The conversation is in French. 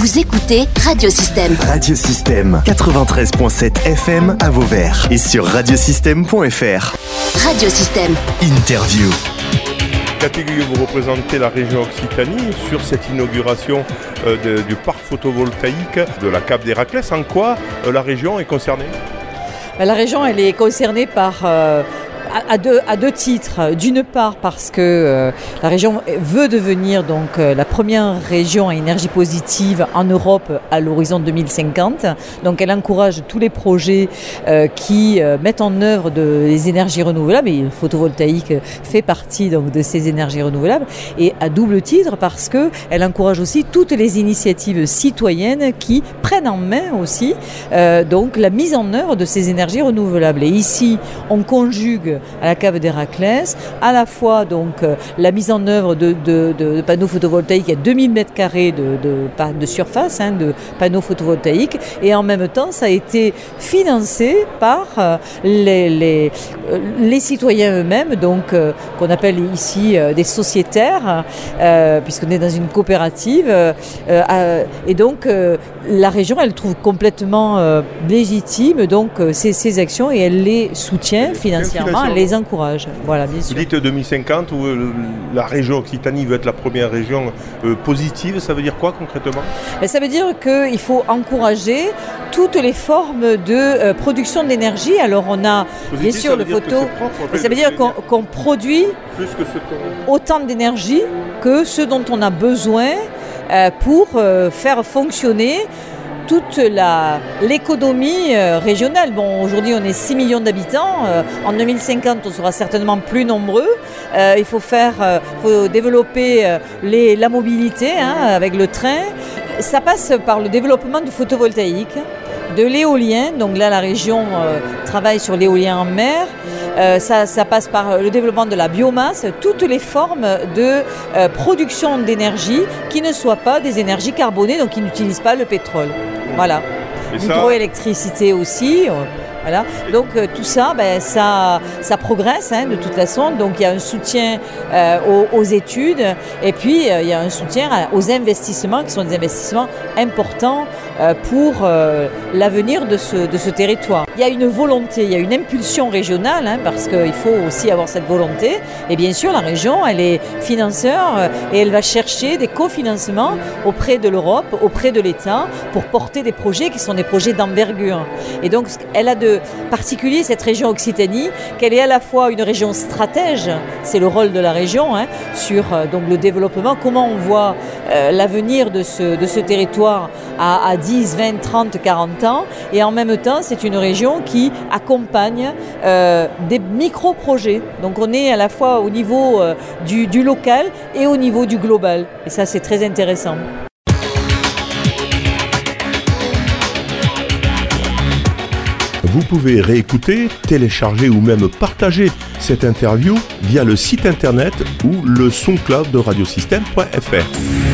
Vous écoutez Radiosystème. Radiosystème 93.7 FM à Vauvert et sur radiosystème.fr. Radiosystème. Interview. Guyot, vous représentez la région Occitanie sur cette inauguration euh, de- du parc photovoltaïque de la Cape d'Héraclès. En quoi euh, la région est concernée? Ben, La région, elle est concernée par euh, à, deux, à deux titres. D'une part, parce que euh, la région veut devenir donc euh, la première région à énergie positive en Europe à l'horizon 2050. Donc, elle encourage tous les projets euh, qui mettent en œuvre de, des énergies renouvelables. Et le photovoltaïque fait partie donc de ces énergies renouvelables. Et à double titre, parce que elle encourage aussi toutes les initiatives citoyennes qui prennent en main aussi donc la mise en œuvre de ces énergies renouvelables. Et ici, on conjugue à la cave d'Héraclès à la fois donc euh, la mise en œuvre de, de- de- de panneaux photovoltaïques. À 2000 mètres carrés de, surface hein, de panneaux photovoltaïques. Et en même temps ça a été financé par euh, les, les, euh, les citoyens eux-mêmes donc qu'on appelle ici des sociétaires euh, puisqu'on est dans une coopérative euh, euh, et donc la région elle trouve complètement légitime donc ces, ces actions et elle les soutient financièrement, les encourage. Voilà, bien Vous dites 2050 où euh, la région Occitanie veut être la première région euh, positive. Ça veut dire quoi concrètement? Mais ça veut dire qu'il faut encourager toutes les formes de euh, production d'énergie. Alors on a bien sûr le photo, propre, fait, ça veut dire qu'on produit Plus que ce qu'on- autant d'énergie que ce dont on a besoin pour faire fonctionner toute l'économie euh, régionale. Bon, aujourd'hui, on est 6 millions d'habitants. Euh, en 2050, on sera certainement plus nombreux. Euh, il faut faire, faut développer les- la mobilité hein, avec le train. Ça passe par le développement du photovoltaïque, de l'éolien. Donc là, la région travaille sur l'éolien en mer. Euh, ça, ça passe par le développement de la biomasse, toutes les formes de euh, production d'énergie qui ne soient pas des énergies carbonées, donc qui n'utilisent pas le pétrole. Voilà. L'hydroélectricité aussi. euh, Voilà. Donc euh, tout ça, ben, ça, ça progresse hein, de toute façon. Donc il y a un soutien euh, aux, aux études et puis euh, il y a un soutien à- aux investissements qui sont des investissements importants euh, pour euh, l'avenir de ce, de ce territoire. Il y a une volonté, il y a une impulsion régionale hein, parce qu'il faut aussi avoir cette volonté. Et bien sûr, la région, elle est financeur euh, et elle va chercher des cofinancements auprès de l'Europe, auprès de l'État pour porter des projets qui sont des projets d'envergure. Et donc, elle a de particulier cette région Occitanie, qu'elle est à la fois une région stratège, c'est le rôle de la région, hein, sur euh, donc le développement, comment on voit euh, l'avenir de ce, de ce territoire à, à 10, 20, 30, 40 ans, et en même temps, c'est une région qui accompagne euh, des micro-projets. Donc on est à la fois au niveau euh, du, local et au niveau du global. Et ça, c'est très intéressant. Vous pouvez réécouter, télécharger ou même partager cette interview via le site internet ou le son cloud de radiosystème.fr.